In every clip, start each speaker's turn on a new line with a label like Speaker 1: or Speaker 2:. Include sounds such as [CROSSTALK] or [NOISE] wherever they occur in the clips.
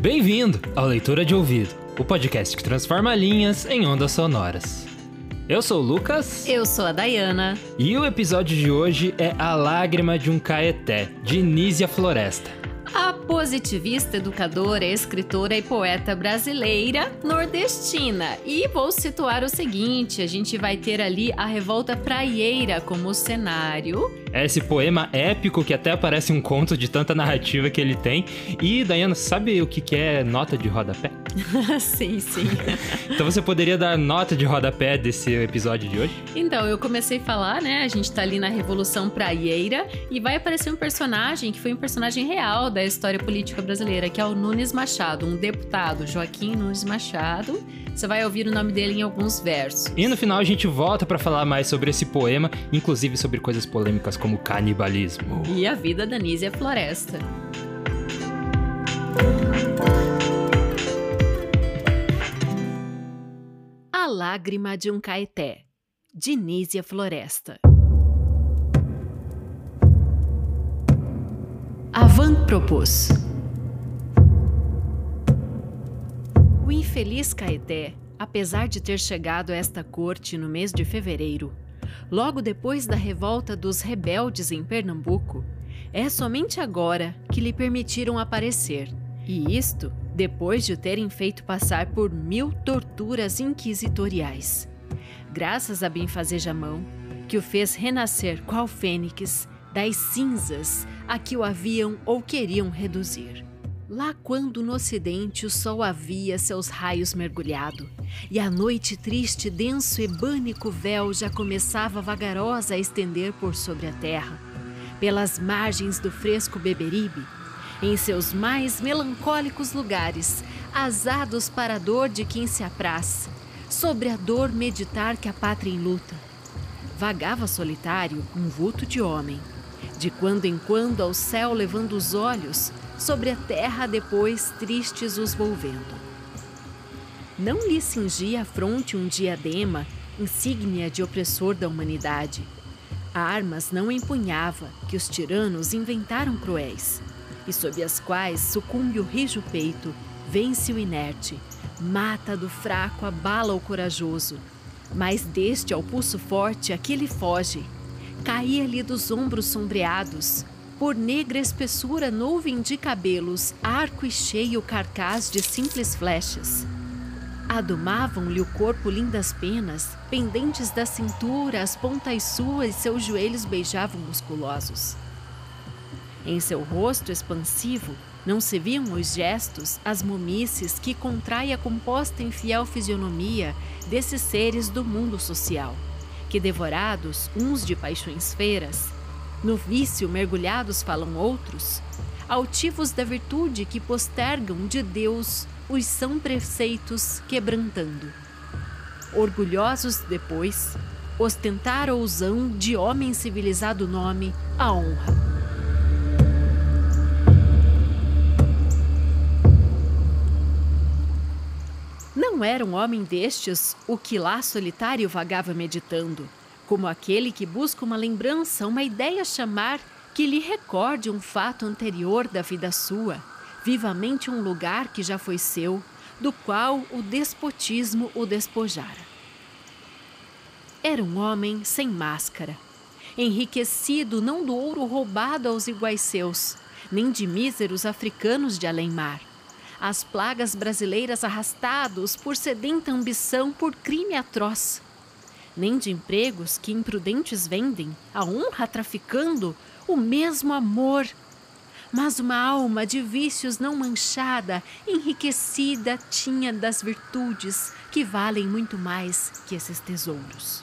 Speaker 1: Bem-vindo ao Leitura de Ouvido, o podcast que transforma linhas em ondas sonoras. Eu sou o Lucas.
Speaker 2: Eu sou a Dayana.
Speaker 1: E o episódio de hoje é A Lágrima de um Caeté, de Nízia Floresta
Speaker 2: a positivista, educadora, escritora e poeta brasileira nordestina. E vou situar o seguinte: a gente vai ter ali a revolta praieira como cenário.
Speaker 1: É esse poema épico que até parece um conto de tanta narrativa que ele tem. E, Dayana, sabe o que é nota de rodapé? [LAUGHS]
Speaker 2: sim, sim. [LAUGHS]
Speaker 1: então você poderia dar nota de rodapé desse episódio de hoje?
Speaker 2: Então, eu comecei a falar, né? A gente tá ali na Revolução Praieira e vai aparecer um personagem que foi um personagem real da história política brasileira, que é o Nunes Machado, um deputado, Joaquim Nunes Machado. Você vai ouvir o nome dele em alguns versos.
Speaker 1: E no final a gente volta para falar mais sobre esse poema, inclusive sobre coisas polêmicas como canibalismo.
Speaker 2: E a vida da Nízia Floresta. A Lágrima de um Caeté, de Nízia Floresta. Avant propôs. O infeliz Caeté, apesar de ter chegado a esta corte no mês de fevereiro, logo depois da revolta dos rebeldes em Pernambuco, é somente agora que lhe permitiram aparecer. E isto depois de o terem feito passar por mil torturas inquisitoriais. Graças a Benfazejamão, que o fez renascer qual fênix das cinzas a que o haviam ou queriam reduzir. Lá quando no ocidente o sol havia seus raios mergulhado, e a noite triste, denso e bânico véu já começava vagarosa a estender por sobre a terra, pelas margens do fresco Beberibe, em seus mais melancólicos lugares, asados para a dor de quem se apraz, sobre a dor meditar que a pátria enluta. Vagava solitário um vulto de homem, de quando em quando ao céu levando os olhos, sobre a terra depois tristes os volvendo. Não lhe cingia a fronte um diadema, insígnia de opressor da humanidade. Armas não empunhava, que os tiranos inventaram cruéis, e sob as quais sucumbe o rijo peito, vence o inerte, mata do fraco, abala o corajoso, mas deste ao pulso forte aquele foge, caía-lhe dos ombros sombreados, por negra espessura nuvem de cabelos, arco e cheio carcaz de simples flechas. Adumavam-lhe o corpo lindas penas, pendentes da cintura, as pontas suas seus joelhos beijavam musculosos. Em seu rosto expansivo, não se viam os gestos, as momícias que contrai a composta e fiel fisionomia desses seres do mundo social que devorados uns de paixões feiras, no vício mergulhados falam outros, altivos da virtude que postergam de Deus os são preceitos quebrantando. Orgulhosos depois, ostentar ousão de homem civilizado nome a honra. Não era um homem destes o que lá solitário vagava meditando, como aquele que busca uma lembrança, uma ideia chamar que lhe recorde um fato anterior da vida sua, vivamente um lugar que já foi seu, do qual o despotismo o despojara. Era um homem sem máscara, enriquecido não do ouro roubado aos iguais seus, nem de míseros africanos de além-mar, as plagas brasileiras arrastados por sedenta ambição por crime atroz. Nem de empregos que imprudentes vendem, a honra traficando, o mesmo amor. Mas uma alma de vícios não manchada, enriquecida, tinha das virtudes que valem muito mais que esses tesouros.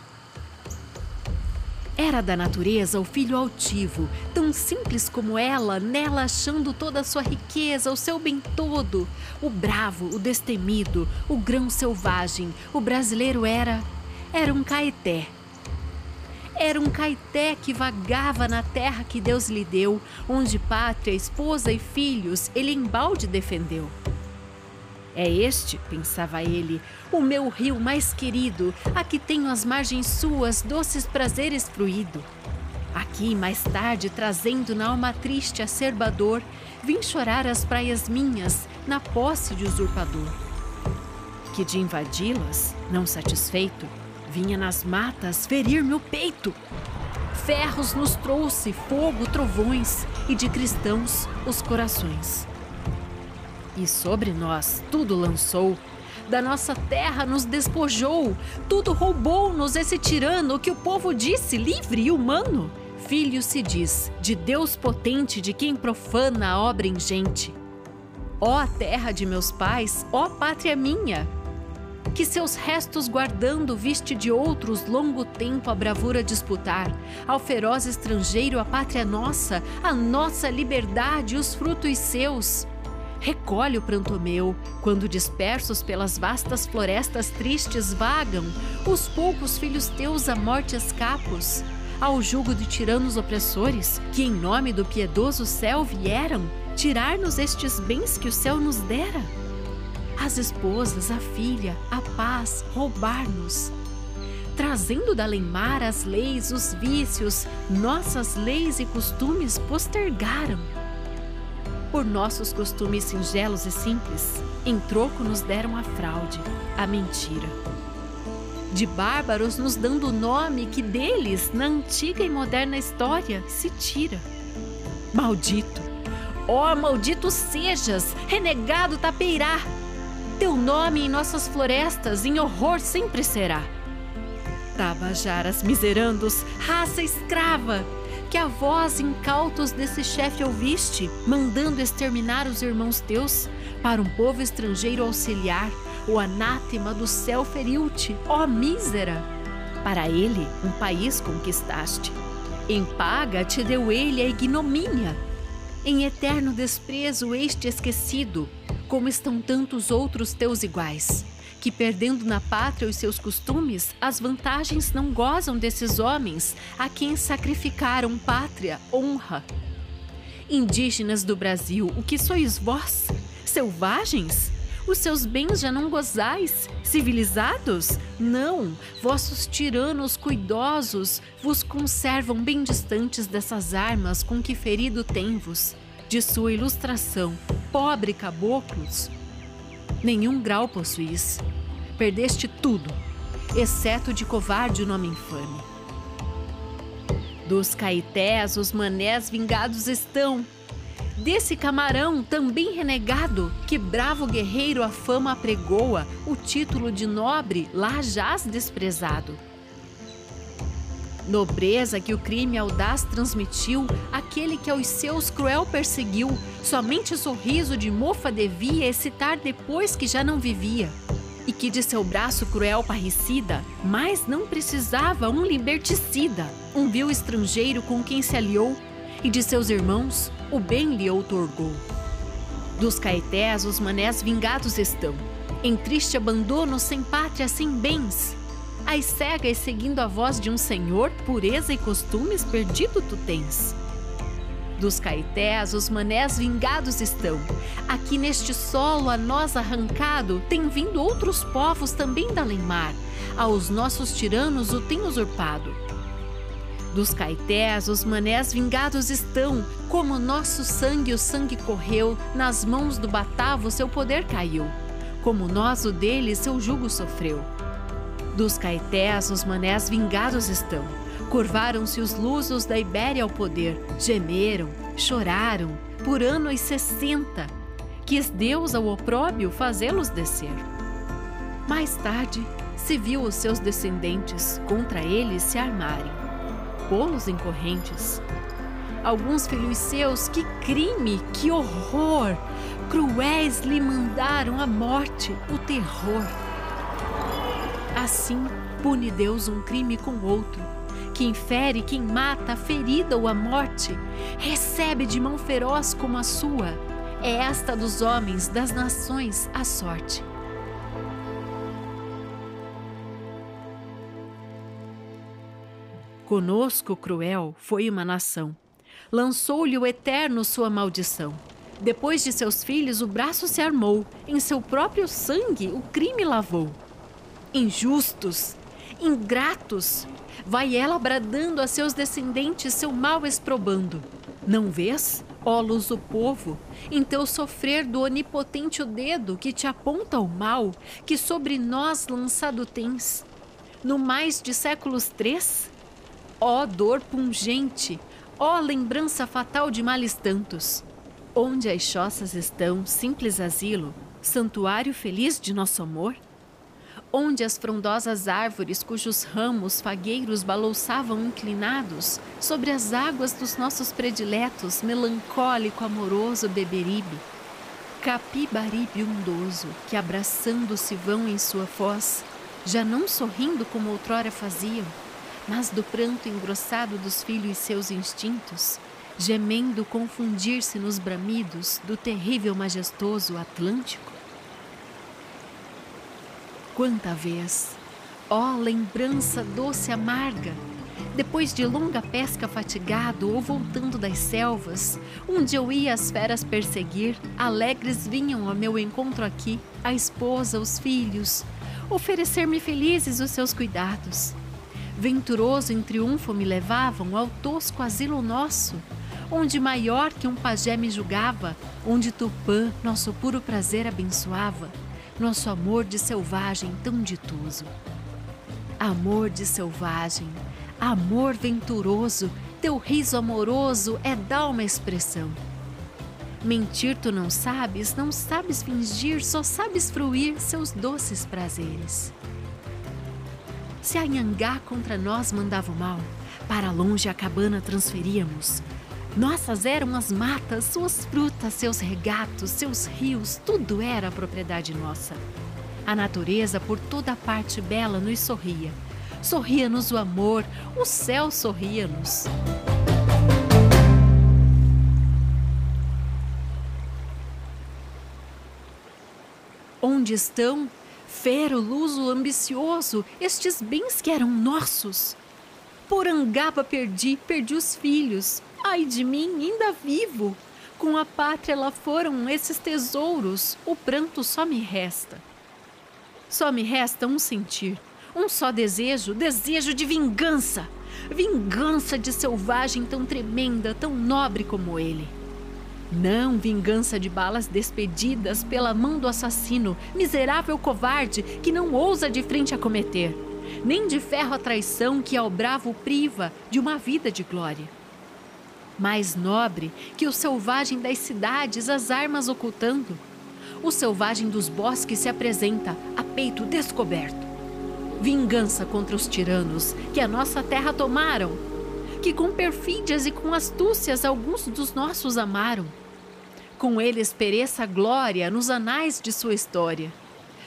Speaker 2: Era da natureza o filho altivo, tão simples como ela, nela achando toda a sua riqueza, o seu bem todo. O bravo, o destemido, o grão selvagem, o brasileiro era. Era um caeté. Era um caeté que vagava na terra que Deus lhe deu, onde pátria, esposa e filhos ele embalde defendeu. É este, pensava ele, o meu rio mais querido, a que tenho as margens suas doces prazeres fluído. Aqui, mais tarde, trazendo na alma triste acerbador, vim chorar as praias minhas na posse de usurpador. Que de invadi-las, não satisfeito, vinha nas matas ferir meu peito. Ferros nos trouxe, fogo, trovões, e de cristãos os corações. E sobre nós tudo lançou, da nossa terra nos despojou, tudo roubou-nos esse tirano que o povo disse livre e humano filho se diz, de Deus potente, de quem profana a obra ingente. Ó terra de meus pais, ó pátria minha, que seus restos guardando viste de outros longo tempo a bravura disputar, ao feroz estrangeiro a pátria nossa, a nossa liberdade, os frutos seus. Recolhe o pranto meu, quando dispersos pelas vastas florestas tristes vagam os poucos filhos teus a morte escapos ao jugo de tiranos opressores, que em nome do piedoso céu vieram tirar-nos estes bens que o céu nos dera? As esposas, a filha, a paz, roubar-nos. Trazendo da além-mar as leis, os vícios, nossas leis e costumes postergaram. Por nossos costumes singelos e simples, em troco nos deram a fraude, a mentira de bárbaros nos dando o nome que deles, na antiga e moderna história, se tira. Maldito! Ó oh, maldito sejas, renegado tapeirá! Teu nome em nossas florestas em horror sempre será. Tabajaras miserandos, raça escrava, que a voz incautos desse chefe ouviste, mandando exterminar os irmãos teus, para um povo estrangeiro auxiliar, o anátema do céu feriu-te, ó mísera. Para ele, um país conquistaste. Em paga te deu ele a ignomínia. Em eterno desprezo este esquecido, como estão tantos outros teus iguais, que perdendo na pátria os seus costumes, as vantagens não gozam desses homens a quem sacrificaram pátria, honra. Indígenas do Brasil, o que sois vós? Selvagens? Os seus bens já não gozais? Civilizados? Não, vossos tiranos cuidosos vos conservam bem distantes dessas armas com que ferido tem-vos. De sua ilustração, pobre caboclos, nenhum grau possuís. Perdeste tudo, exceto de covarde o nome infame. Dos caetés os manés vingados estão, Desse camarão, também renegado, que bravo guerreiro a fama apregoa, o título de nobre lá jaz desprezado. Nobreza que o crime audaz transmitiu, aquele que aos seus cruel perseguiu, somente sorriso de mofa devia excitar depois que já não vivia. E que de seu braço cruel parricida, mais não precisava um liberticida, um vil estrangeiro com quem se aliou, e de seus irmãos, o bem lhe outorgou. Dos caetés os manés vingados estão, em triste abandono, sem pátria, sem bens. As cegas seguindo a voz de um senhor, pureza e costumes perdido tu tens. Dos caetés os manés vingados estão. Aqui neste solo a nós arrancado, tem vindo outros povos também da além-mar. Aos nossos tiranos o tem usurpado. Dos caetés, os manés vingados estão, como nosso sangue o sangue correu, nas mãos do Batavo seu poder caiu, como nós o dele seu jugo sofreu. Dos caetés, os manés vingados estão, curvaram-se os lusos da Ibéria ao poder, gemeram, choraram, por anos sessenta, quis Deus ao opróbio fazê-los descer. Mais tarde, se viu os seus descendentes contra eles se armarem pô-los em correntes. Alguns filhos seus, que crime, que horror! Cruéis lhe mandaram a morte, o terror. Assim, pune Deus um crime com outro. Quem fere, quem mata, a ferida ou a morte, recebe de mão feroz como a sua. É esta dos homens, das nações, a sorte. Conosco, cruel, foi uma nação. Lançou-lhe o Eterno sua maldição. Depois de seus filhos, o braço se armou, em seu próprio sangue o crime lavou. Injustos, ingratos, vai ela bradando a seus descendentes seu mal exprobando. Não vês, ó luso povo, em teu sofrer do onipotente o dedo que te aponta o mal que sobre nós lançado tens? No mais de séculos três? Ó dor pungente, ó lembrança fatal de males tantos! Onde as choças estão, simples asilo, santuário feliz de nosso amor? Onde as frondosas árvores cujos ramos fagueiros balouçavam inclinados sobre as águas dos nossos prediletos, melancólico, amoroso Beberibe? Capibaribe undoso, que abraçando-se vão em sua foz, já não sorrindo como outrora faziam, mas do pranto engrossado dos filhos e seus instintos, gemendo confundir-se nos bramidos do terrível majestoso Atlântico? Quanta vez, ó lembrança doce amarga, depois de longa pesca fatigado ou voltando das selvas, onde eu ia as feras perseguir, alegres vinham ao meu encontro aqui, a esposa, os filhos, oferecer-me felizes os seus cuidados. Venturoso em triunfo me levavam ao tosco asilo nosso, onde maior que um pajé me julgava, onde Tupã nosso puro prazer abençoava, nosso amor de selvagem tão ditoso. Amor de selvagem, amor venturoso, teu riso amoroso é uma expressão. Mentir tu não sabes, não sabes fingir, só sabes fruir seus doces prazeres. Se a Nhangá contra nós mandava o mal, para longe a cabana transferíamos, nossas eram as matas, suas frutas, seus regatos, seus rios, tudo era propriedade nossa. A natureza por toda parte bela nos sorria. Sorria-nos o amor, o céu sorria-nos. Onde estão, fero, luso, ambicioso, estes bens que eram nossos? Por Angaba perdi, perdi os filhos, Ai de mim, ainda vivo! Com a pátria lá foram esses tesouros, o pranto só me resta. Só me resta um sentir, um só desejo, desejo de vingança. Vingança de selvagem tão tremenda, tão nobre como ele. Não vingança de balas despedidas pela mão do assassino, miserável covarde que não ousa de frente a cometer, nem de ferro a traição que ao bravo priva de uma vida de glória mais nobre que o selvagem das cidades, as armas ocultando. O selvagem dos bosques se apresenta a peito descoberto. Vingança contra os tiranos que a nossa terra tomaram, que com perfídias e com astúcias alguns dos nossos amaram. Com eles pereça a glória nos anais de sua história.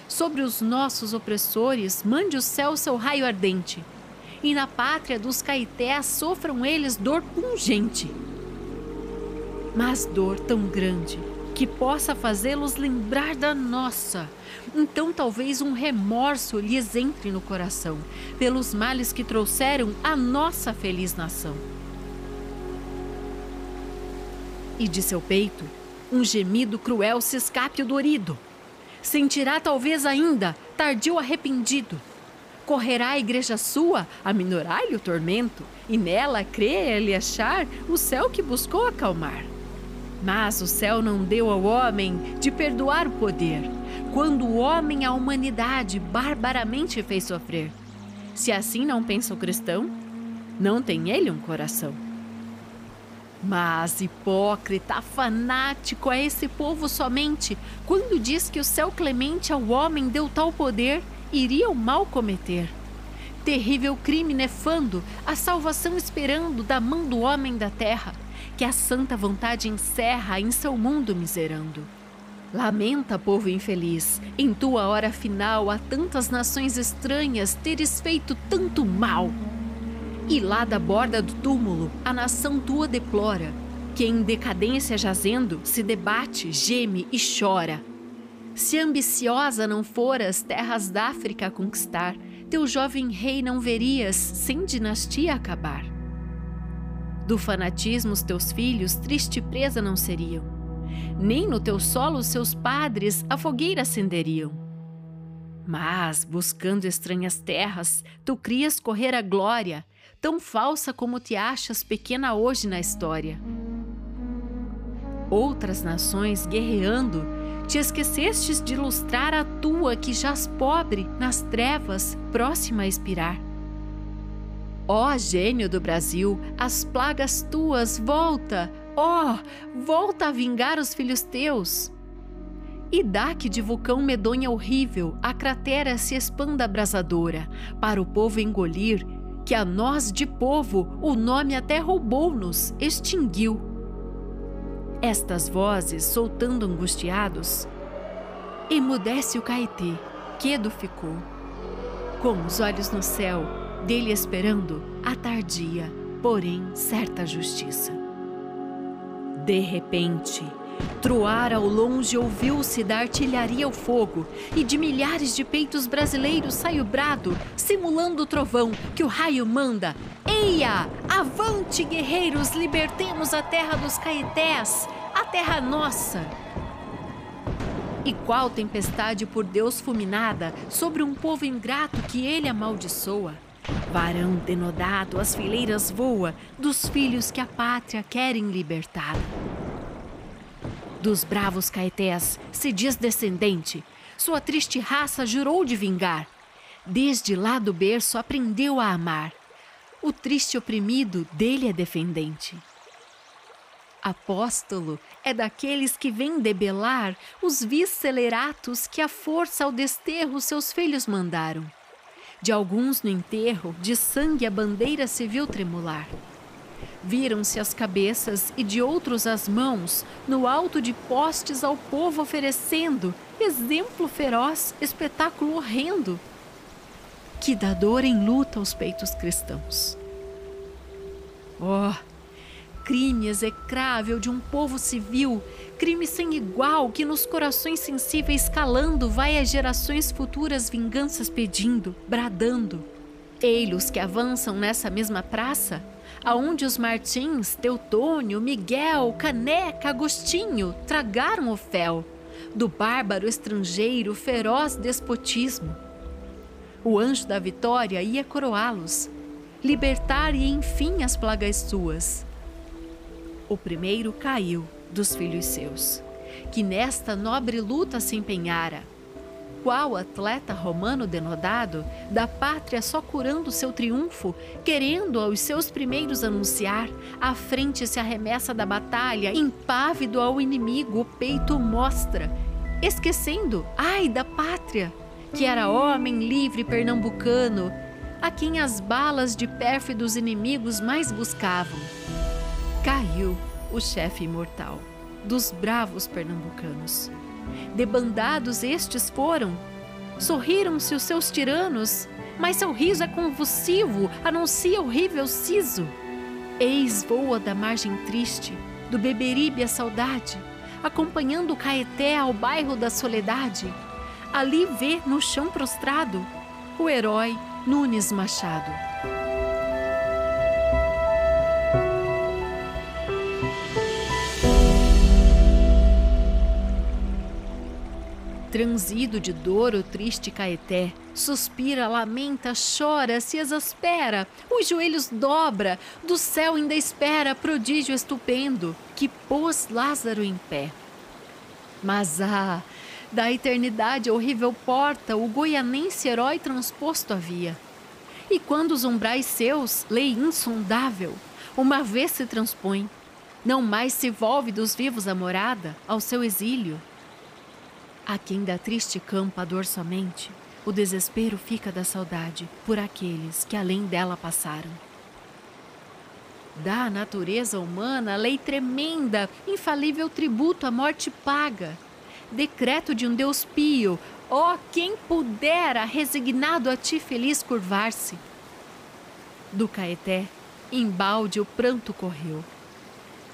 Speaker 2: Sobre os nossos opressores, mande o céu seu raio ardente e na pátria dos caetés sofram eles dor pungente. Mas dor tão grande que possa fazê-los lembrar da nossa. Então talvez um remorso lhes entre no coração pelos males que trouxeram a nossa feliz nação. E de seu peito, um gemido cruel se escape o dorido. Sentirá talvez ainda, tardio arrependido, correrá à igreja sua a minorar-lhe o tormento, e nela crê-lhe achar o céu que buscou acalmar. Mas o céu não deu ao homem de perdoar o poder, quando o homem a humanidade barbaramente fez sofrer. Se assim não pensa o cristão, não tem ele um coração. Mas hipócrita, fanático é esse povo somente quando diz que o céu clemente ao homem deu tal poder iria o mal cometer. Terrível crime nefando, a salvação esperando da mão do homem da terra, que a santa vontade encerra em seu mundo miserando. Lamenta, povo infeliz, em tua hora final a tantas nações estranhas teres feito tanto mal. E lá da borda do túmulo a nação tua deplora, que em decadência jazendo se debate, geme e chora se ambiciosa não foras terras da África a conquistar, teu jovem rei não verias sem dinastia acabar. Do fanatismo os teus filhos triste presa não seriam, nem no teu solo seus padres a fogueira acenderiam. Mas, buscando estranhas terras, tu crias correr a glória, tão falsa como te achas pequena hoje na história. Outras nações guerreando, te esquecestes de ilustrar a tua que jaz pobre nas trevas, próxima a expirar. Ó gênio do Brasil, as plagas tuas volta, ó, volta a vingar os filhos teus. E dá que de vulcão medonha horrível a cratera se expanda abrasadora, para o povo engolir, que a nós de povo o nome até roubou-nos, extinguiu. Estas vozes, soltando angustiados, emudece o Caetê, quedo ficou. Com os olhos no céu, dele esperando a tardia, porém certa justiça. De repente, Troar ao longe ouviu-se da artilharia o fogo, e de milhares de peitos brasileiros sai o brado, simulando o trovão que o raio manda. Eia! Avante, guerreiros, libertemos a terra dos caetés, a terra nossa! E qual tempestade por Deus fulminada sobre um povo ingrato que ele amaldiçoa? Varão denodado, as fileiras voa dos filhos que a pátria querem libertar. Dos bravos caetés se diz descendente, sua triste raça jurou de vingar. Desde lá do berço aprendeu a amar. O triste oprimido dele é defendente. Apóstolo é daqueles que vêm debelar os visceleratos que a força ao desterro seus filhos mandaram. De alguns no enterro, de sangue a bandeira viu tremular. Viram-se as cabeças e de outros as mãos, no alto de postes ao povo oferecendo, exemplo feroz, espetáculo horrendo. Que dá dor em luta aos peitos cristãos. Oh, crime execrável de um povo civil, crime sem igual que nos corações sensíveis calando vai às gerações futuras vinganças pedindo, bradando. Ei-los que avançam nessa mesma praça, aonde os Martins, Teutônio, Miguel, Caneca, Agostinho tragaram o fel do bárbaro estrangeiro feroz despotismo. O anjo da vitória ia coroá-los, libertar e enfim as plagas suas. O primeiro caiu dos filhos seus, que nesta nobre luta se empenhara qual atleta romano denodado, da pátria só curando seu triunfo, querendo aos seus primeiros anunciar, à frente se arremessa da batalha, impávido ao inimigo o peito mostra, esquecendo, ai da pátria, que era homem livre pernambucano, a quem as balas de pérfidos inimigos mais buscavam. Caiu o chefe imortal dos bravos pernambucanos. Debandados estes foram. Sorriram-se os seus tiranos, mas seu riso é convulsivo, anuncia horrível siso. Eis voa da margem triste, do Beberibe a saudade, acompanhando o Caeté ao bairro da Soledade. Ali vê no chão prostrado o herói Nunes Machado. Transido de dor o triste Caeté, suspira, lamenta, chora, se exaspera, os joelhos dobra, do céu ainda espera prodígio estupendo que pôs Lázaro em pé. Mas ah, da eternidade horrível porta o goianense herói transposto havia. E quando os umbrais seus, lei insondável, uma vez se transpõe, não mais se volve dos vivos a morada, ao seu exílio, a quem da triste campa a dor somente, o desespero fica da saudade por aqueles que além dela passaram. Da natureza humana, lei tremenda, infalível tributo a morte paga. Decreto de um Deus pio, ó oh, quem pudera, resignado a ti feliz curvar-se. Do Caeté, embalde o pranto correu.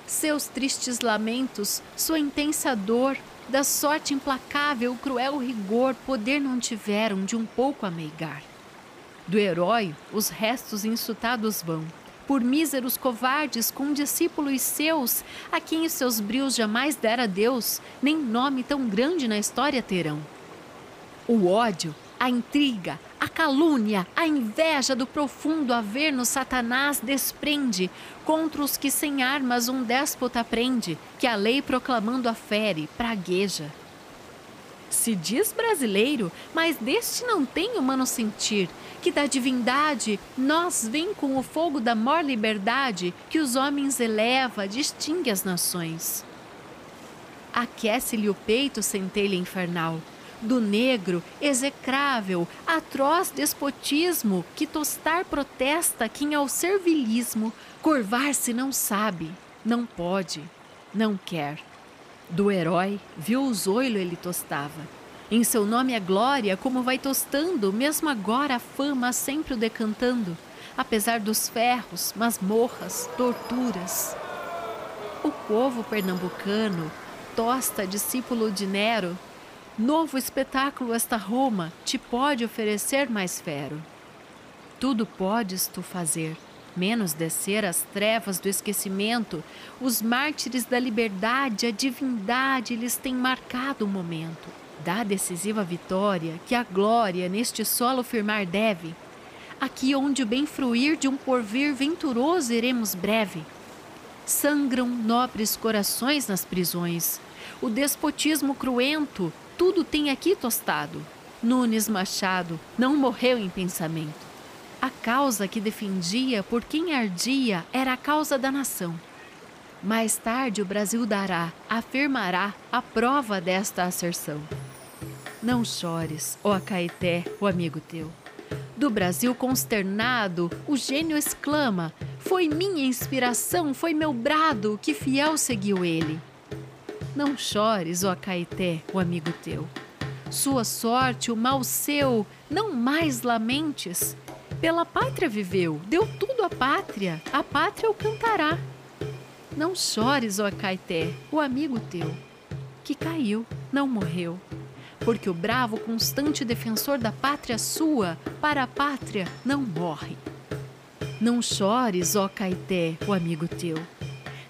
Speaker 2: Seus tristes lamentos, sua intensa dor, da sorte implacável, o cruel rigor, poder não tiveram de um pouco ameigar. Do herói, os restos insultados vão, por míseros covardes com discípulos seus, a quem os seus brios jamais dera Deus, nem nome tão grande na história terão. O ódio, a intriga, a calúnia, a inveja do profundo averno Satanás desprende contra os que sem armas um déspota prende, que a lei proclamando afere, pragueja. Se diz brasileiro, mas deste não tem humano sentir, que da divindade nós vem com o fogo da maior liberdade que os homens eleva, distingue as nações. Aquece-lhe o peito centelha infernal, do negro, execrável, atroz despotismo que tostar protesta quem ao servilismo curvar-se não sabe, não pode, não quer. Do herói, viu o zoilo ele tostava. Em seu nome a glória, como vai tostando, mesmo agora a fama sempre o decantando, apesar dos ferros, masmorras, torturas. O povo pernambucano tosta discípulo de Nero, Novo espetáculo esta Roma te pode oferecer mais fero. Tudo podes tu fazer, menos descer às trevas do esquecimento. Os mártires da liberdade, a divindade lhes tem marcado o momento. Da decisiva vitória que a glória neste solo firmar deve. Aqui onde o bem fruir de um porvir venturoso iremos breve. Sangram nobres corações nas prisões. O despotismo cruento tudo tem aqui tostado. Nunes Machado não morreu em pensamento. A causa que defendia por quem ardia era a causa da nação. Mais tarde o Brasil dará, afirmará a prova desta asserção. Não chores, ó Acaeté, o amigo teu. Do Brasil consternado, o gênio exclama: Foi minha inspiração, foi meu brado que fiel seguiu ele. Não chores, ó Caeté, o amigo teu. Sua sorte, o mal seu, não mais lamentes. Pela pátria viveu, deu tudo à pátria, a pátria o cantará. Não chores, ó Caeté, o amigo teu, que caiu, não morreu. Porque o bravo, constante defensor da pátria sua, para a pátria não morre. Não chores, ó Caeté, o amigo teu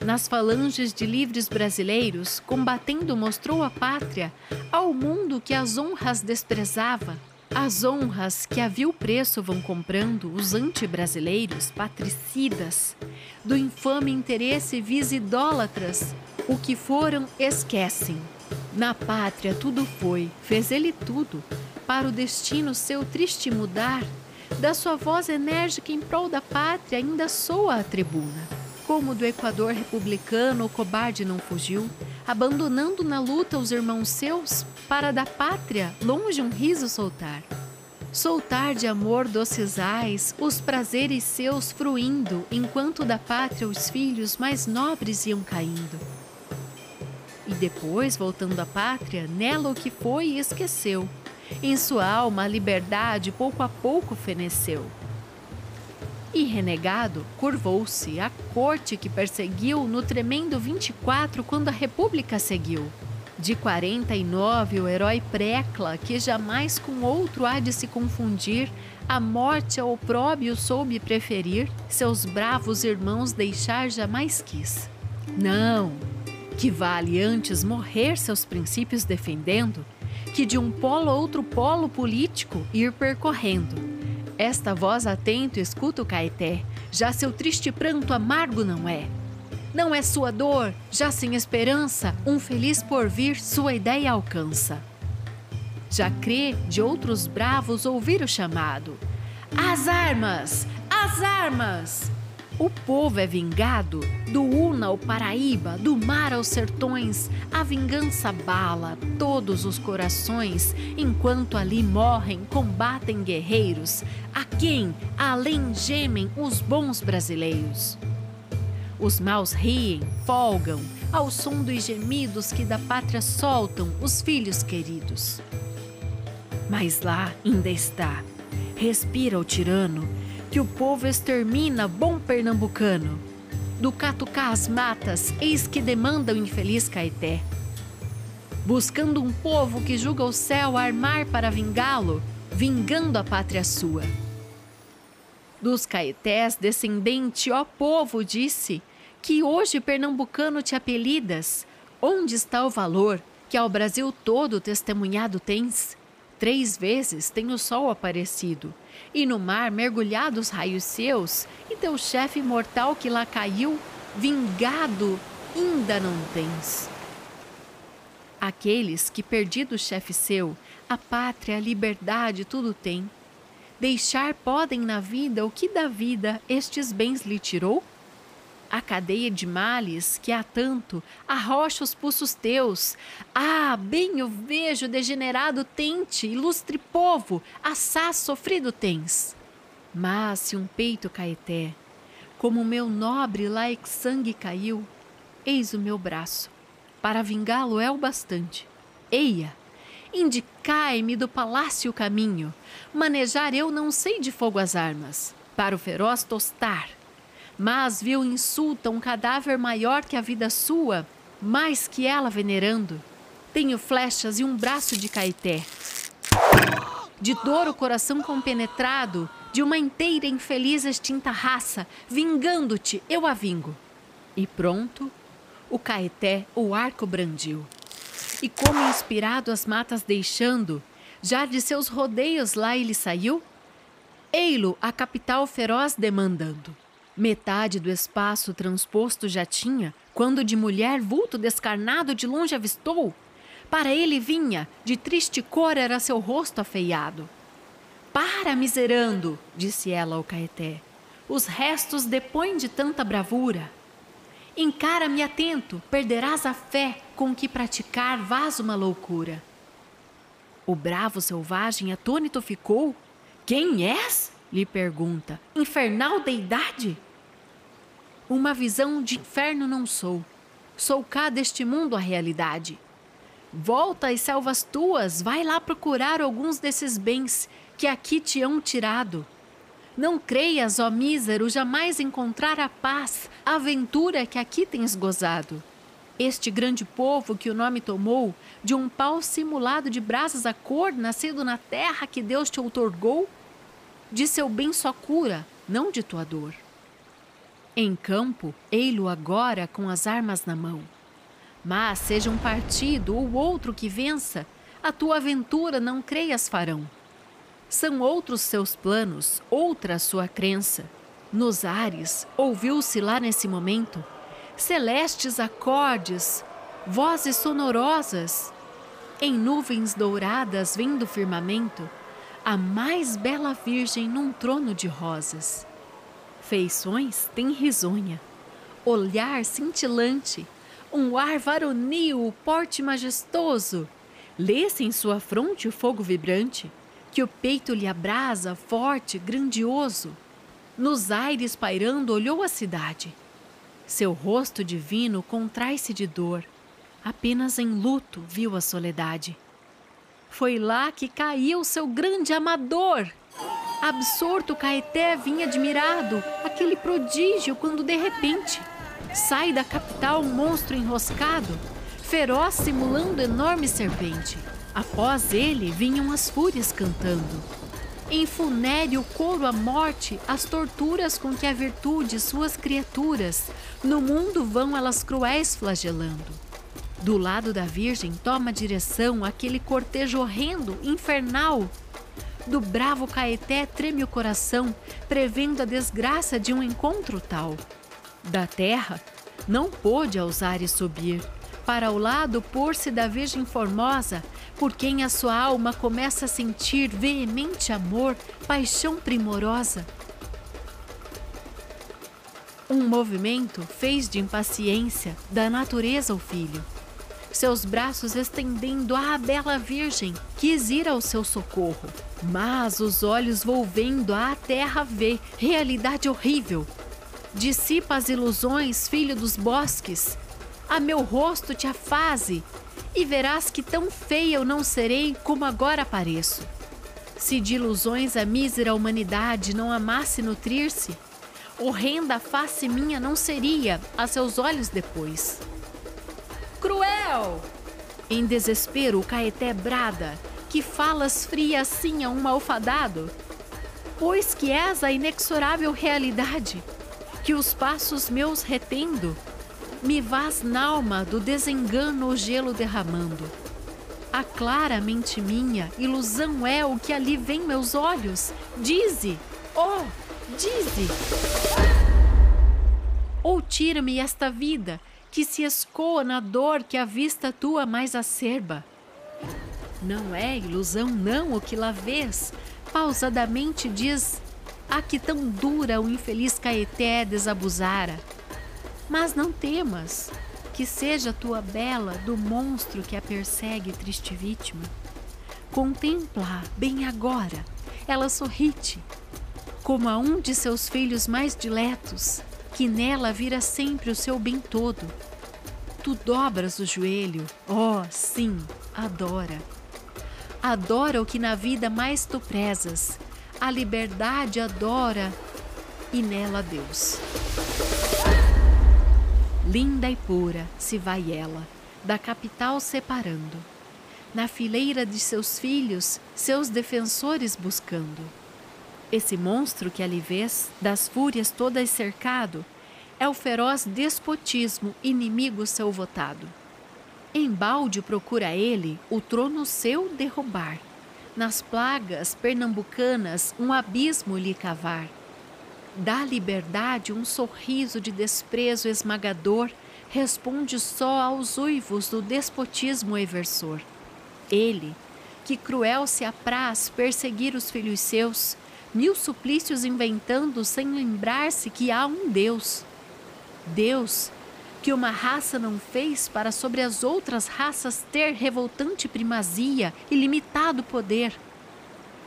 Speaker 2: nas falanges de livres brasileiros, combatendo mostrou a pátria ao mundo que as honras desprezava. As honras que a vil preço vão comprando os anti-brasileiros, patricidas, do infame interesse vis idólatras, o que foram esquecem. Na pátria tudo foi, fez ele tudo, para o destino seu triste mudar, da sua voz enérgica em prol da pátria ainda soa a tribuna. Como do Equador republicano o cobarde não fugiu, abandonando na luta os irmãos seus, para da pátria longe um riso soltar. Soltar de amor doces ais os prazeres seus fruindo, enquanto da pátria os filhos mais nobres iam caindo. E depois, voltando à pátria, nela o que foi esqueceu. Em sua alma a liberdade pouco a pouco feneceu e, renegado, curvou-se à corte que perseguiu no tremendo 24 quando a República seguiu. De 49, o herói Precla, que jamais com outro há de se confundir, a morte ao opróbio soube preferir, seus bravos irmãos deixar jamais quis. Não, que vale antes morrer seus princípios defendendo, que de um polo a outro polo político ir percorrendo esta voz atento escuta o Caeté, já seu triste pranto amargo não é. Não é sua dor, já sem esperança, um feliz porvir sua ideia alcança. Já crê de outros bravos ouvir o chamado. As armas! As armas! O povo é vingado, do Una ao Paraíba, do mar aos sertões, a vingança bala todos os corações, enquanto ali morrem, combatem guerreiros, a quem além gemem os bons brasileiros. Os maus riem, folgam, ao som dos gemidos que da pátria soltam os filhos queridos. Mas lá ainda está, respira o tirano, que o povo extermina bom pernambucano. Do catucá às matas, eis que demanda o infeliz Caeté. Buscando um povo que julga o céu armar para vingá-lo, vingando a pátria sua. Dos Caetés, descendente, ó povo, disse, que hoje pernambucano te apelidas, onde está o valor que ao Brasil todo testemunhado tens? Três vezes tem o sol aparecido, e no mar mergulhado os raios seus, e teu chefe mortal que lá caiu, vingado, ainda não tens. Aqueles que, perdido o chefe seu, a pátria, a liberdade, tudo têm, deixar podem na vida o que da vida estes bens lhe tirou? A cadeia de males que há tanto arrocha os pulsos teus. Ah, bem o vejo degenerado tente, ilustre povo, assaz sofrido tens. Mas se um peito caeté, como meu nobre laic sangue caiu, eis o meu braço, para vingá-lo é o bastante. Eia, indicai-me do palácio o caminho, manejar eu não sei de fogo as armas, para o feroz tostar, mas viu insulta um cadáver maior que a vida sua, mais que ela venerando. Tenho flechas e um braço de caeté. De dor o coração compenetrado, de uma inteira infeliz extinta raça, vingando-te, eu a vingo. E pronto, o caeté o arco brandiu. E como inspirado as matas deixando, já de seus rodeios lá ele saiu? Ei-lo a capital feroz demandando. Metade do espaço transposto já tinha, quando de mulher vulto descarnado de longe avistou. Para ele vinha, de triste cor era seu rosto afeiado. Para, miserando, disse ela ao Caeté. Os restos depõem de tanta bravura. Encara-me atento, perderás a fé com que praticar vás uma loucura. O bravo selvagem atônito ficou. Quem és? lhe pergunta. Infernal deidade? Uma visão de inferno não sou. Sou cá deste mundo a realidade. Volta às selvas tuas, vai lá procurar alguns desses bens que aqui te hão tirado. Não creias, ó mísero, jamais encontrar a paz, a aventura que aqui tens gozado. Este grande povo que o nome tomou, de um pau simulado de brasas a cor, nascido na terra que Deus te outorgou, de seu bem só cura, não de tua dor. Em campo, ei-lo agora com as armas na mão. Mas seja um partido ou outro que vença, a tua aventura não creias farão. São outros seus planos, outra sua crença. Nos ares, ouviu-se lá nesse momento, celestes acordes, vozes sonorosas. Em nuvens douradas vem do firmamento a mais bela Virgem num trono de rosas. Feições tem risonha, olhar cintilante, um ar varonil, porte majestoso. Lê-se em sua fronte o fogo vibrante, que o peito lhe abrasa, forte, grandioso. Nos aires pairando olhou a cidade. Seu rosto divino contrai-se de dor, apenas em luto viu a soledade. Foi lá que caiu seu grande amador. Absorto, Caeté vinha admirado aquele prodígio quando de repente sai da capital um monstro enroscado, feroz simulando enorme serpente. Após ele vinham as fúrias cantando. Em funéreo coro a morte, as torturas com que a virtude suas criaturas no mundo vão elas cruéis flagelando. Do lado da Virgem toma direção aquele cortejo horrendo, infernal. Do bravo Caeté treme o coração, prevendo a desgraça de um encontro tal. Da terra, não pôde aos ares subir, para o lado pôr-se da Virgem Formosa, por quem a sua alma começa a sentir veemente amor, paixão primorosa. Um movimento fez de impaciência da natureza o filho seus braços estendendo à bela Virgem, quis ir ao seu socorro. Mas os olhos volvendo à terra vê realidade horrível. Dissipa as ilusões, filho dos bosques. A meu rosto te afaze, e verás que tão feia eu não serei como agora pareço. Se de ilusões a mísera humanidade não amasse nutrir-se, horrenda face minha não seria a seus olhos depois cruel! Em desespero, o Caeté brada: Que falas fria assim a um malfadado? Pois que és a inexorável realidade, que os passos meus retendo, me vás n'alma do desengano o gelo derramando. A mente minha, ilusão é o que ali vem meus olhos. Dize, oh, dize. Ou tira-me esta vida, que se escoa na dor que a vista tua mais acerba. Não é ilusão, não, o que lá vês. Pausadamente diz: Ah, que tão dura o infeliz Caeté desabusara. Mas não temas, que seja tua bela do monstro que a persegue, triste vítima. Contempla bem agora, ela sorri-te, como a um de seus filhos mais diletos, que nela vira sempre o seu bem todo. Tu dobras o joelho, oh, sim, adora. Adora o que na vida mais tu prezas, a liberdade adora e nela Deus. Linda e pura se vai ela, da capital separando, na fileira de seus filhos, seus defensores buscando. Esse monstro que ali vês, das fúrias todas cercado, é o feroz despotismo, inimigo seu votado. Embalde procura ele o trono seu derrubar, nas plagas pernambucanas um abismo lhe cavar Dá liberdade um sorriso de desprezo esmagador, responde só aos uivos do despotismo eversor. Ele, que cruel se apraz perseguir os filhos seus, mil suplícios inventando sem lembrar-se que há um Deus. Deus, que uma raça não fez para sobre as outras raças ter revoltante primazia e limitado poder.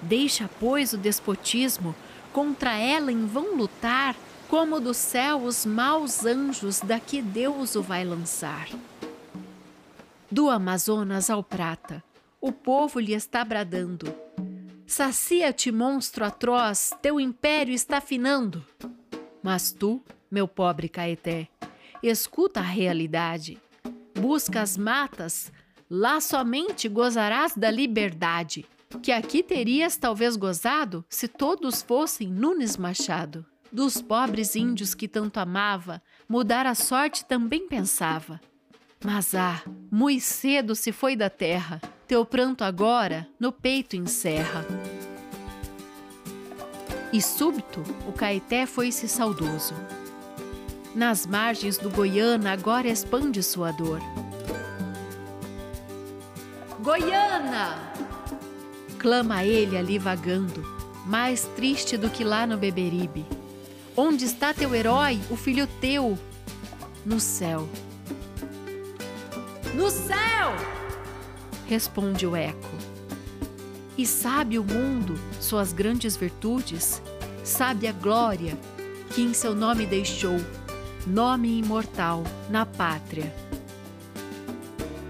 Speaker 2: Deixa, pois, o despotismo, contra ela em vão lutar, como do céu os maus anjos daqui Deus o vai lançar. Do Amazonas ao Prata, o povo lhe está bradando. Sacia-te, monstro atroz, teu império está finando. Mas tu, meu pobre Caeté, escuta a realidade. Busca as matas, lá somente gozarás da liberdade que aqui terias talvez gozado se todos fossem Nunes Machado. Dos pobres índios que tanto amava, mudar a sorte também pensava. Mas ah, muito cedo se foi da terra, teu pranto agora no peito encerra. E súbito o Caeté foi-se saudoso. Nas margens do Goiânia agora expande sua dor. Goiânia! clama ele ali vagando, mais triste do que lá no Beberibe. Onde está teu herói, o filho teu? No céu. No céu! Responde o eco. E sabe o mundo suas grandes virtudes? Sabe a glória que em seu nome deixou, nome imortal na pátria.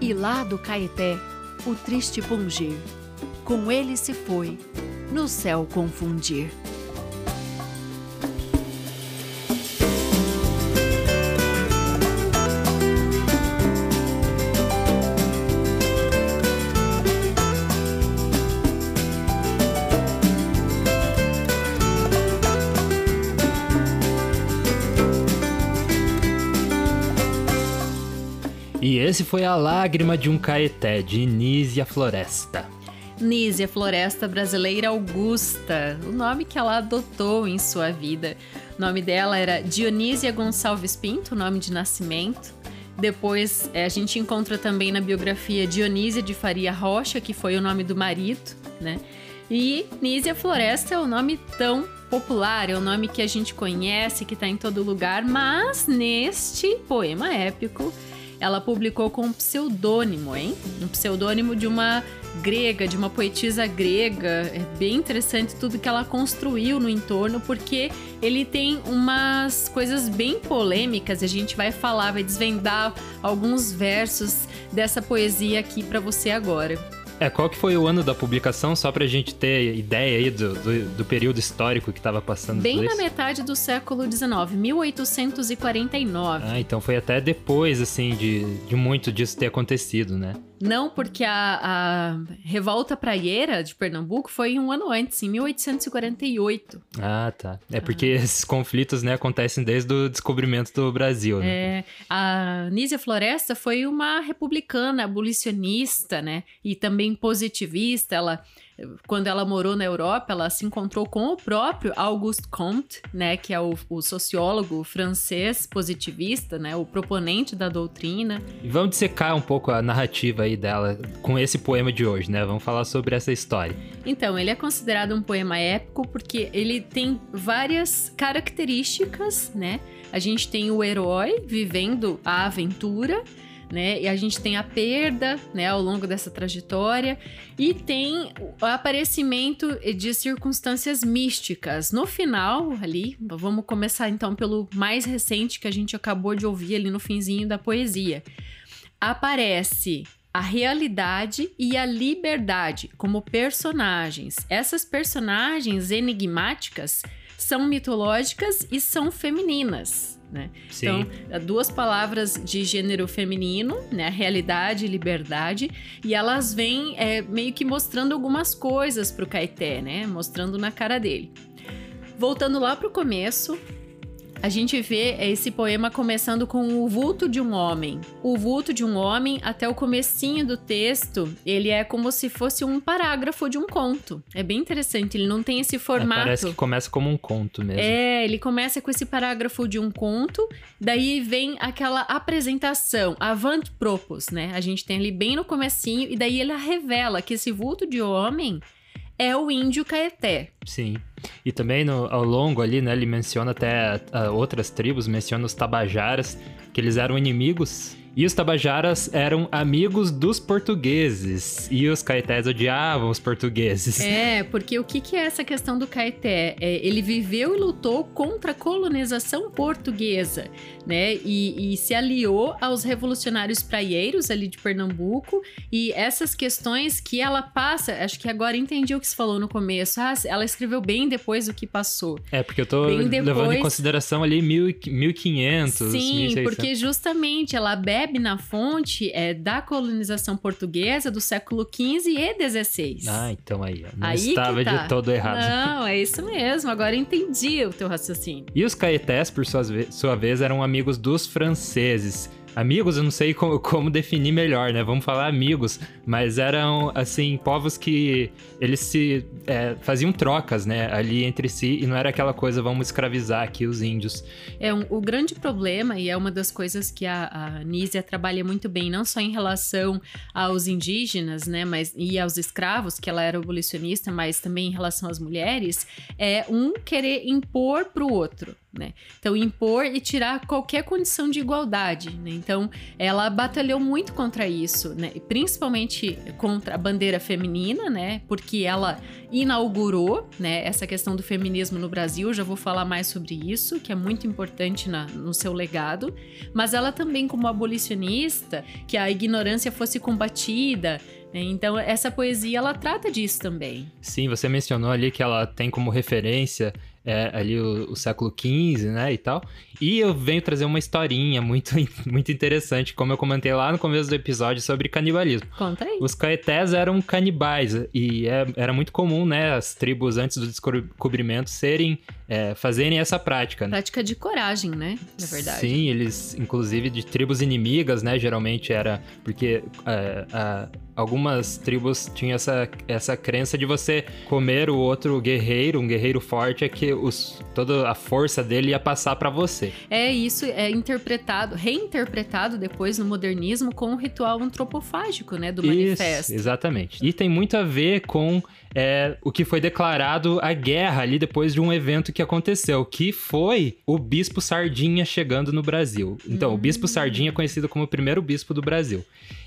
Speaker 2: E lá do Caeté, o triste pungir com ele se foi, no céu confundir.
Speaker 1: Foi A Lágrima de um Caeté, de Inise a Floresta.
Speaker 2: Nízia Floresta Brasileira Augusta, o nome que ela adotou em sua vida. O nome dela era Dionísia Gonçalves Pinto, nome de nascimento. Depois é, a gente encontra também na biografia Dionísia de Faria Rocha, que foi o nome do marido, né? E Nízia Floresta é o nome tão popular, é o nome que a gente conhece, que está em todo lugar, mas neste poema épico ela publicou com um pseudônimo, hein? Um pseudônimo de uma grega, de uma poetisa grega. É bem interessante tudo que ela construiu no entorno, porque ele tem umas coisas bem polêmicas. A gente vai falar, vai desvendar alguns versos dessa poesia aqui para você agora.
Speaker 1: É, qual que foi o ano da publicação, só pra gente ter ideia aí do, do, do período histórico que estava passando
Speaker 2: Bem na metade do século XIX, 1849.
Speaker 1: Ah, então foi até depois, assim, de, de muito disso ter acontecido, né?
Speaker 2: Não, porque a, a revolta praieira de Pernambuco foi um ano antes, em 1848.
Speaker 1: Ah, tá. É porque ah. esses conflitos, né, acontecem desde o descobrimento do Brasil, né?
Speaker 2: É, a Nísia Floresta foi uma republicana abolicionista, né, e também positivista, ela quando ela morou na Europa, ela se encontrou com o próprio Auguste Comte, né, que é o, o sociólogo francês positivista, né, o proponente da doutrina.
Speaker 1: E vamos dissecar um pouco a narrativa aí dela com esse poema de hoje, né? Vamos falar sobre essa história.
Speaker 2: Então, ele é considerado um poema épico porque ele tem várias características, né? A gente tem o herói vivendo a aventura, né? E a gente tem a perda, né, ao longo dessa trajetória e tem o aparecimento de circunstâncias místicas. No final, ali, vamos começar então pelo mais recente que a gente acabou de ouvir ali no finzinho da poesia. Aparece a realidade e a liberdade como personagens. Essas personagens enigmáticas são mitológicas e são femininas. Né? Então, duas palavras de gênero feminino, né? Realidade e liberdade. E elas vêm é, meio que mostrando algumas coisas pro Caeté, né? Mostrando na cara dele. Voltando lá pro começo, a gente vê esse poema começando com o vulto de um homem. O vulto de um homem, até o comecinho do texto, ele é como se fosse um parágrafo de um conto. É bem interessante, ele não tem esse é, formato. É,
Speaker 1: parece que começa como um conto mesmo.
Speaker 2: É, ele começa com esse parágrafo de um conto, daí vem aquela apresentação, avant propos, né? A gente tem ali bem no comecinho, e daí ele revela que esse vulto de homem é o índio Caeté.
Speaker 1: Sim. E também no, ao longo ali, né, ele menciona até uh, outras tribos, menciona os Tabajaras, que eles eram inimigos e os Tabajaras eram amigos dos portugueses. E os caetés odiavam os portugueses.
Speaker 2: É, porque o que, que é essa questão do caeté? É, ele viveu e lutou contra a colonização portuguesa, né? E, e, se aliou aos revolucionários praieiros ali de Pernambuco. E essas questões que ela passa, acho que agora entendi o que você falou no começo. Ah, ela escreveu bem depois do que passou.
Speaker 1: É, porque eu tô depois... levando em consideração ali mil, 1500,
Speaker 2: Sim, 1600. porque justamente ela bebe na fonte é, da colonização portuguesa do século XV e XVI.
Speaker 1: Ah, então aí, não aí estava tá. de todo errado.
Speaker 2: Não, é isso mesmo, agora entendi o teu raciocínio.
Speaker 1: E os caetés, por sua, sua vez, eram amigos dos franceses amigos, eu não sei como, como, definir melhor, né? Vamos falar amigos, mas eram, assim, povos que eles se é, faziam trocas, né, ali entre si, e não era aquela coisa, vamos escravizar aqui os índios.
Speaker 2: É, um, o grande problema, e é uma das coisas que a, a Nízia trabalha muito bem, não só em relação aos indígenas, né, mas, e aos escravos, que ela era abolicionista, mas também em relação às mulheres, é um querer impor para o outro. Né? Então, impor e tirar qualquer condição de igualdade. Né? Então, ela batalhou muito contra isso, né? principalmente contra a bandeira feminina, né? porque ela inaugurou né, essa questão do feminismo no Brasil. Já vou falar mais sobre isso, que é muito importante na, no seu legado. Mas ela também, como abolicionista, que a ignorância fosse combatida, né? então, essa poesia ela trata disso também.
Speaker 1: Sim, você mencionou ali que ela tem como referência é, ali o, o, século XV, né, e tal. E eu venho trazer uma historinha muito, [LAUGHS] muito interessante, como eu comentei lá no começo do episódio sobre canibalismo.
Speaker 2: Conta aí.
Speaker 1: Os caetés eram canibais e é, era muito comum, né, as tribos antes do descobrimento serem, é, fazerem essa prática. Né?
Speaker 2: Prática de coragem, né, na verdade.
Speaker 1: Sim, eles, inclusive, de tribos inimigas, né, geralmente era porque é, a, algumas tribos tinham essa, essa crença de você comer o outro guerreiro, um guerreiro forte, é que os, toda a força dele ia passar para você.
Speaker 2: É, isso é interpretado, reinterpretado depois no modernismo com o ritual antropofágico, né, do manifesto.
Speaker 1: Isso, exatamente. E tem muito a ver com é, o que foi declarado a guerra ali depois de um evento que aconteceu, que foi o Bispo Sardinha chegando no Brasil. Então, hum. o Bispo Sardinha é conhecido como o primeiro bispo do Brasil.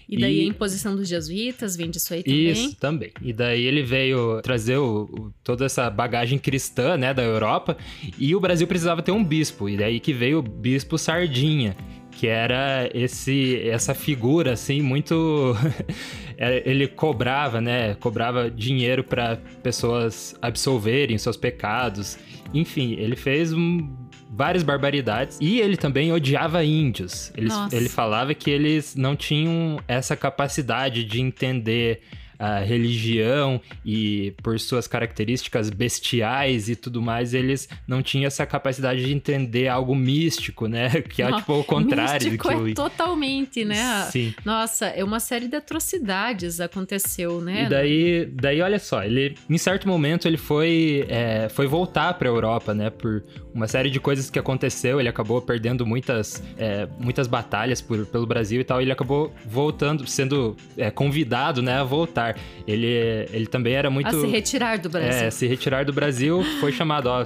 Speaker 2: E daí e... a imposição dos jesuítas vem disso aí também?
Speaker 1: Isso, também. E daí ele veio trazer o, o, toda essa bagagem cristã, né, da Europa, e o Brasil precisava ter um bispo. E daí que veio o bispo Sardinha, que era esse essa figura assim muito [LAUGHS] ele cobrava, né? Cobrava dinheiro para pessoas absolverem seus pecados. Enfim, ele fez um, várias barbaridades. E ele também odiava índios. Ele, ele falava que eles não tinham essa capacidade de entender a religião e por suas características bestiais e tudo mais, eles não tinham essa capacidade de entender algo místico, né? [LAUGHS] Que é não, tipo o contrário
Speaker 2: do
Speaker 1: que
Speaker 2: é totalmente, né? Sim. Nossa, é uma série de atrocidades aconteceu, né?
Speaker 1: E daí, daí olha só, ele em certo momento ele foi é, foi voltar para a Europa, né? Por uma série de coisas que aconteceu, ele acabou perdendo muitas é, muitas batalhas por, pelo Brasil e tal, e ele acabou voltando, sendo é, convidado, né, a voltar. Ele, ele também era muito. A
Speaker 2: se retirar do Brasil.
Speaker 1: É, se retirar do Brasil, foi chamado, ó,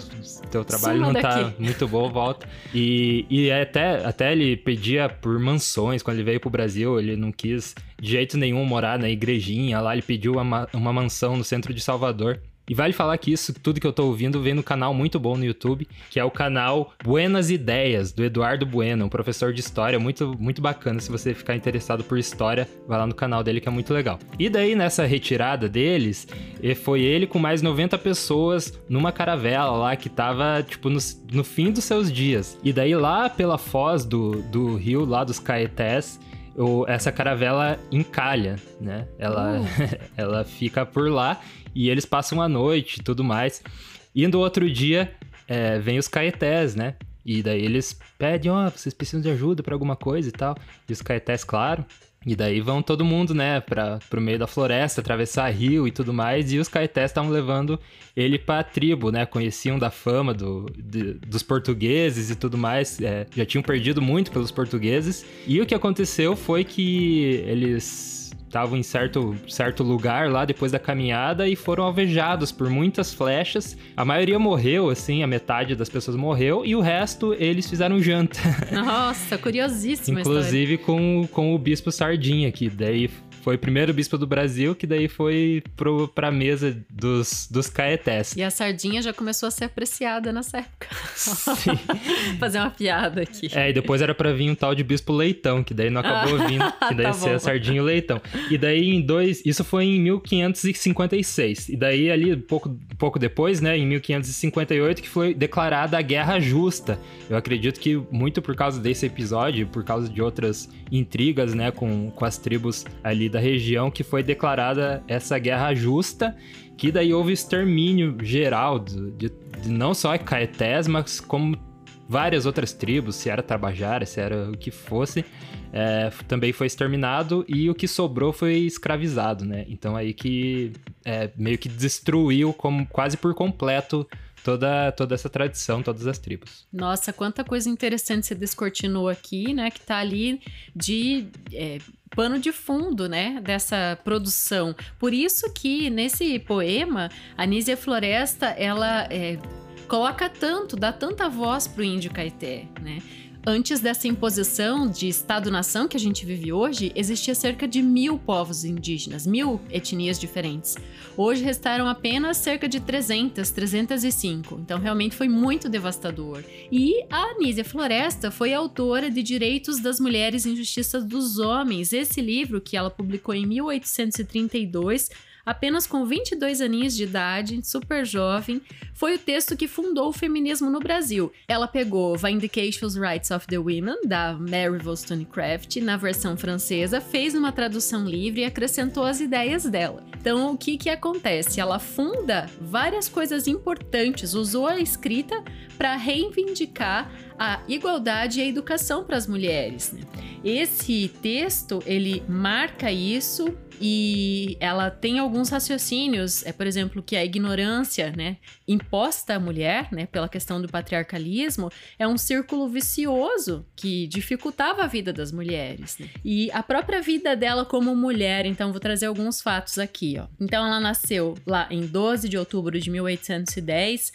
Speaker 1: teu trabalho Suma não tá daqui. tá muito bom, volta. E, e até, até ele pedia por mansões quando ele veio pro Brasil, ele não quis de jeito nenhum morar na igrejinha lá, ele pediu uma, uma mansão no centro de Salvador. E vale falar que isso, tudo que eu tô ouvindo, vem no canal muito bom no YouTube, que é o canal Buenas Ideias, do Eduardo Bueno, um professor de história muito, muito bacana. Se você ficar interessado por história, vai lá no canal dele que é muito legal. E daí, nessa retirada deles, foi ele com mais 90 pessoas numa caravela lá que tava, tipo, no, no fim dos seus dias. E daí, lá pela foz do, do rio, lá dos Caetés, o, essa caravela encalha, né? Ela, uh. [LAUGHS] ela fica por lá e eles passam a noite e tudo mais. E no outro dia, é, vem os caetés, né? E daí eles pedem, ó, oh, vocês precisam de ajuda para alguma coisa e tal. E os caetés, claro, e daí vão todo mundo, né, para pro meio da floresta, atravessar rio e tudo mais. E os caetés estavam levando ele pra tribo, né? Conheciam da fama do, de, dos portugueses e tudo mais. É, já tinham perdido muito pelos portugueses. E o que aconteceu foi que eles estavam em certo, certo lugar lá depois da caminhada e foram alvejados por muitas flechas. A maioria morreu, assim, a metade das pessoas morreu e o resto eles fizeram janta.
Speaker 2: Nossa, curiosíssimo. [LAUGHS]
Speaker 1: Inclusive com, com o bispo Sardinha, que daí foi o primeiro bispo do Brasil, que daí foi pro, pra mesa dos, dos caetés.
Speaker 2: E a sardinha já começou a ser apreciada nessa época. Sim. [LAUGHS] Fazer uma piada aqui.
Speaker 1: É, e depois era pra vir um tal de bispo leitão, que daí não acabou ah, vindo, que daí tá ser a sardinha e leitão. E daí em dois. Isso foi em 1556. E daí ali, pouco, pouco depois, né, em 1558, que foi declarada a Guerra Justa. Eu acredito que muito por causa desse episódio, por causa de outras intrigas, né, com, com as tribos ali da região que foi declarada essa guerra justa, que daí houve extermínio geral de, de, de não só Caetés, mas como várias outras tribos, se era Tabajara, se era o que fosse, é, também foi exterminado e o que sobrou foi escravizado, né? Então aí que é, meio que destruiu como, quase por completo toda, toda essa tradição, todas as tribos.
Speaker 2: Nossa, quanta coisa interessante você descortinou aqui, né? Que tá ali de é, pano de fundo, né, dessa produção. Por isso que nesse poema, a Nízia Floresta, ela é, coloca tanto, dá tanta voz pro índio Caeté, né? Antes dessa imposição de Estado-nação que a gente vive hoje, existia cerca de mil povos indígenas, mil etnias diferentes. Hoje restaram apenas cerca de 300, 305. Então realmente foi muito devastador. E a Anísia Floresta foi autora de Direitos das Mulheres e Justiça dos Homens, esse livro que ela publicou em 1832 apenas com 22 aninhos de idade, super jovem, foi o texto que fundou o feminismo no Brasil. Ela pegou Vindication's Rights of the Women, da Mary Wollstonecraft, na versão francesa, fez uma tradução livre e acrescentou as ideias dela. Então, o que que acontece? Ela funda várias coisas importantes, usou a escrita para reivindicar a igualdade e a educação para as mulheres. Né? Esse texto ele marca isso e ela tem alguns raciocínios, é por exemplo que a ignorância, né, imposta à mulher, né, pela questão do patriarcalismo, é um círculo vicioso que dificultava a vida das mulheres. Né? E a própria vida dela como mulher, então vou trazer alguns fatos aqui, ó. Então ela nasceu lá em 12 de outubro de 1810.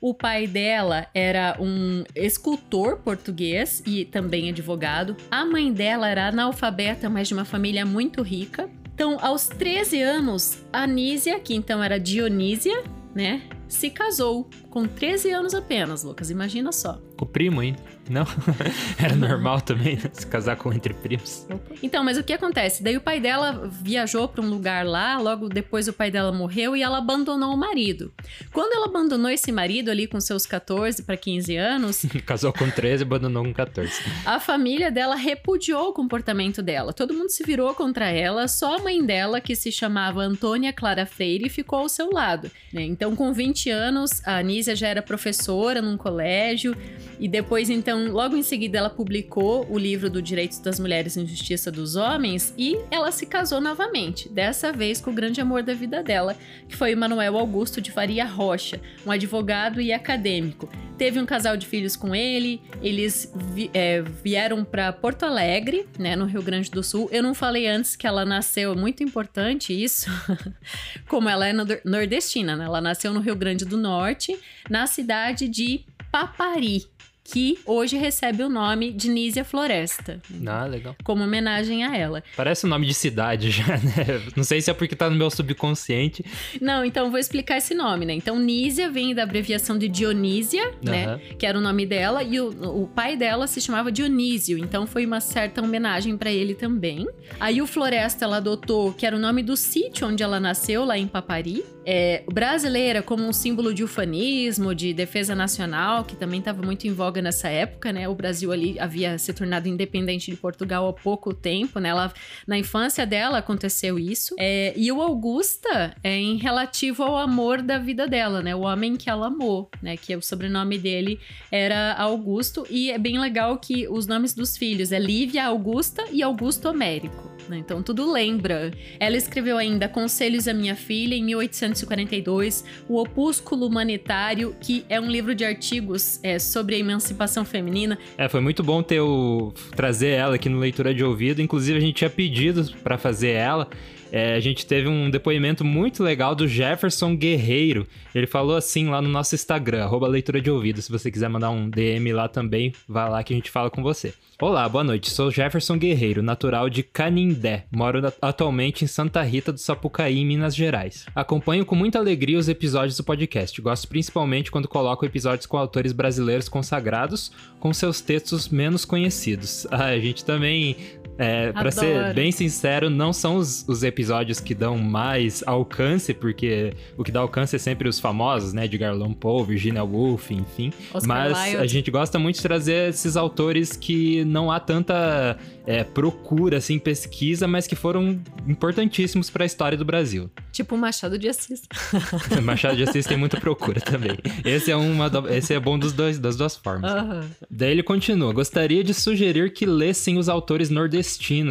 Speaker 2: O pai dela era um escultor português e também advogado. A mãe dela era analfabeta, mas de uma família muito rica. Então, aos 13 anos, Anísia, que então era Dionísia, né, se casou com 13 anos apenas, Lucas. Imagina só.
Speaker 1: Com o primo ainda. Não? [LAUGHS] Era normal também né? se casar com entre primos.
Speaker 2: Então, mas o que acontece? Daí o pai dela viajou para um lugar lá, logo depois o pai dela morreu e ela abandonou o marido. Quando ela abandonou esse marido ali com seus 14 para 15 anos. [LAUGHS]
Speaker 1: Casou com 13 e abandonou com 14.
Speaker 2: A família dela repudiou o comportamento dela. Todo mundo se virou contra ela, só a mãe dela, que se chamava Antônia Clara Freire, ficou ao seu lado. Né? Então, com 20 anos, a Anísia já era professora num colégio e depois, então, logo em seguida, ela publicou o livro do Direitos das Mulheres e Justiça dos Homens e ela se casou novamente, dessa vez com o grande amor da vida dela, que foi Manuel Augusto de Faria Rocha, um advogado e acadêmico. Teve um casal de filhos com ele, eles vi, é, vieram para Porto Alegre, né, no Rio Grande do Sul. Eu não falei antes que ela nasceu, é muito importante isso, [LAUGHS] como ela é nordestina, né? Ela nasceu no Rio Grande do Norte, na cidade de Papari que hoje recebe o nome de Nízia Floresta.
Speaker 1: Ah, legal.
Speaker 2: Como homenagem a ela.
Speaker 1: Parece o nome de cidade [LAUGHS] já, né? Não sei se é porque tá no meu subconsciente.
Speaker 2: Não, então vou explicar esse nome, né? Então Nízia vem da abreviação de Dionísia, uhum. né? Que era o nome dela, e o, o pai dela se chamava Dionísio, então foi uma certa homenagem para ele também. Aí o Floresta ela adotou, que era o nome do sítio onde ela nasceu, lá em Papari. É, brasileira como um símbolo de ufanismo, de defesa nacional, que também estava muito em voga nessa época, né? O Brasil ali havia se tornado independente de Portugal há pouco tempo, né? Ela, na infância dela aconteceu isso. É, e o Augusta é em relativo ao amor da vida dela, né? O homem que ela amou, né? Que o sobrenome dele era Augusto. E é bem legal que os nomes dos filhos é Lívia Augusta e Augusto Américo. Né? Então tudo lembra. Ela escreveu ainda Conselhos à Minha Filha em 1842, O Opúsculo Humanitário, que é um livro de artigos é, sobre a emancipação feminina.
Speaker 1: É, foi muito bom ter o trazer ela aqui no Leitura de Ouvido. Inclusive a gente tinha pedido para fazer ela. É, a gente teve um depoimento muito legal do Jefferson Guerreiro. Ele falou assim lá no nosso Instagram, arroba leitura de ouvido. Se você quiser mandar um DM lá também, vá lá que a gente fala com você. Olá, boa noite. Sou Jefferson Guerreiro, natural de Canindé. Moro atualmente em Santa Rita do Sapucaí, Minas Gerais. Acompanho com muita alegria os episódios do podcast. Gosto principalmente quando coloco episódios com autores brasileiros consagrados, com seus textos menos conhecidos. Ah, [LAUGHS] a gente também é, para ser bem sincero, não são os, os, episódios que dão mais alcance, porque o que dá alcance é sempre os famosos, né? De Garlon Poe, Virginia Woolf, enfim. Oscar Mas Wilde. a gente gosta muito de trazer esses autores que não há tanta é, procura, assim, pesquisa, mas que foram importantíssimos para a história do Brasil.
Speaker 2: Tipo Machado de Assis. [LAUGHS]
Speaker 1: Machado de Assis tem muita procura também. Esse é, uma. Esse é bom dos dois, das duas formas. Uhum. Daí ele continua. Gostaria de sugerir que lessem os autores nordestinos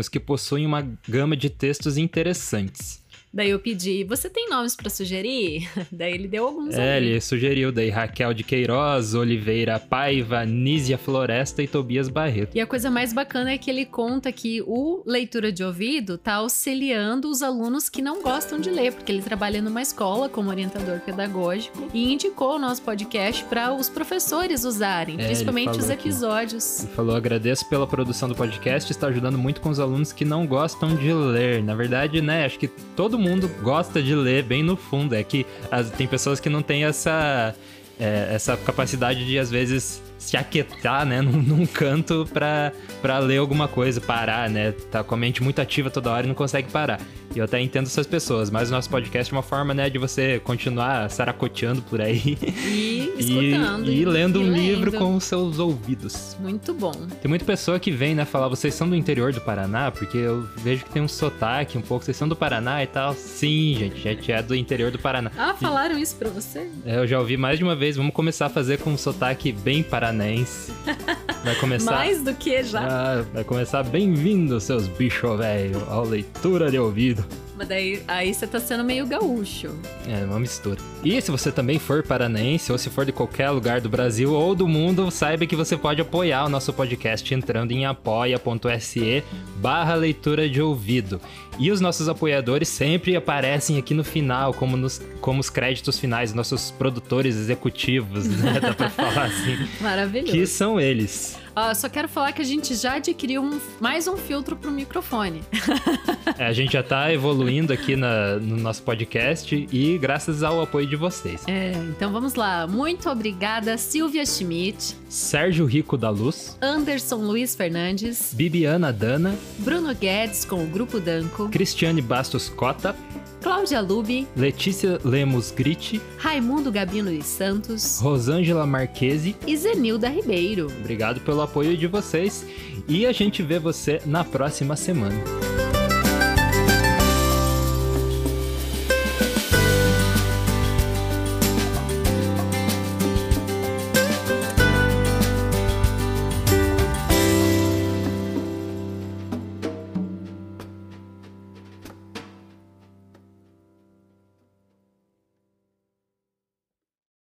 Speaker 1: que possuem uma gama de textos interessantes.
Speaker 2: Daí eu pedi, você tem nomes para sugerir? [LAUGHS] daí ele deu alguns.
Speaker 1: É, ali. ele sugeriu daí Raquel de Queiroz, Oliveira Paiva, Nízia Floresta e Tobias Barreto.
Speaker 2: E a coisa mais bacana é que ele conta que o leitura de ouvido tá auxiliando os alunos que não gostam de ler, porque ele trabalha numa escola como orientador pedagógico e indicou o nosso podcast para os professores usarem, é, principalmente os episódios.
Speaker 1: Aqui. Ele falou: agradeço pela produção do podcast, está ajudando muito com os alunos que não gostam de ler. Na verdade, né, acho que todo mundo gosta de ler bem no fundo. É que as, tem pessoas que não têm essa, é, essa capacidade de, às vezes, se aquietar, né, [LAUGHS] num, num canto pra ler alguma coisa, parar, né? Tá com a mente muito ativa toda hora e não consegue parar. E eu até entendo essas pessoas, mas o nosso podcast é uma forma, né, de você continuar saracoteando por aí.
Speaker 2: E [LAUGHS] escutando.
Speaker 1: e, e lendo e um lendo. livro com os seus ouvidos.
Speaker 2: Muito bom.
Speaker 1: Tem muita pessoa que vem, né, falar, vocês são do interior do Paraná? Porque eu vejo que tem um sotaque um pouco, vocês são do Paraná e tal. Sim, gente, a gente é do interior do Paraná.
Speaker 2: Ah, falaram isso pra você?
Speaker 1: É, eu já ouvi mais de uma vez, vamos começar a fazer com um sotaque bem paranense. [LAUGHS] Vai começar...
Speaker 2: mais do que já.
Speaker 1: Ah, vai começar bem-vindo, seus bichos velho, ao leitura de ouvido.
Speaker 2: Mas daí aí você tá sendo meio gaúcho.
Speaker 1: É, uma mistura. E se você também for paranaense, ou se for de qualquer lugar do Brasil ou do mundo, saiba que você pode apoiar o nosso podcast entrando em apoia.se barra leitura de ouvido. E os nossos apoiadores sempre aparecem aqui no final, como, nos, como os créditos finais, nossos produtores executivos, né? Dá pra [LAUGHS] falar assim.
Speaker 2: Maravilhoso.
Speaker 1: Que são eles.
Speaker 2: Uh, só quero falar que a gente já adquiriu um, mais um filtro pro microfone. [LAUGHS]
Speaker 1: é, a gente já tá evoluindo aqui na, no nosso podcast e graças ao apoio de vocês.
Speaker 2: É, então vamos lá. Muito obrigada, Silvia Schmidt.
Speaker 1: Sérgio Rico da Luz.
Speaker 2: Anderson Luiz Fernandes.
Speaker 1: Bibiana Dana.
Speaker 2: Bruno Guedes com o Grupo Danco.
Speaker 1: Cristiane Bastos Cota.
Speaker 2: Cláudia Lubi,
Speaker 1: Letícia Lemos Gritti,
Speaker 2: Raimundo Gabino dos Santos,
Speaker 1: Rosângela Marquese
Speaker 2: e Zenilda Ribeiro.
Speaker 1: Obrigado pelo apoio de vocês e a gente vê você na próxima semana.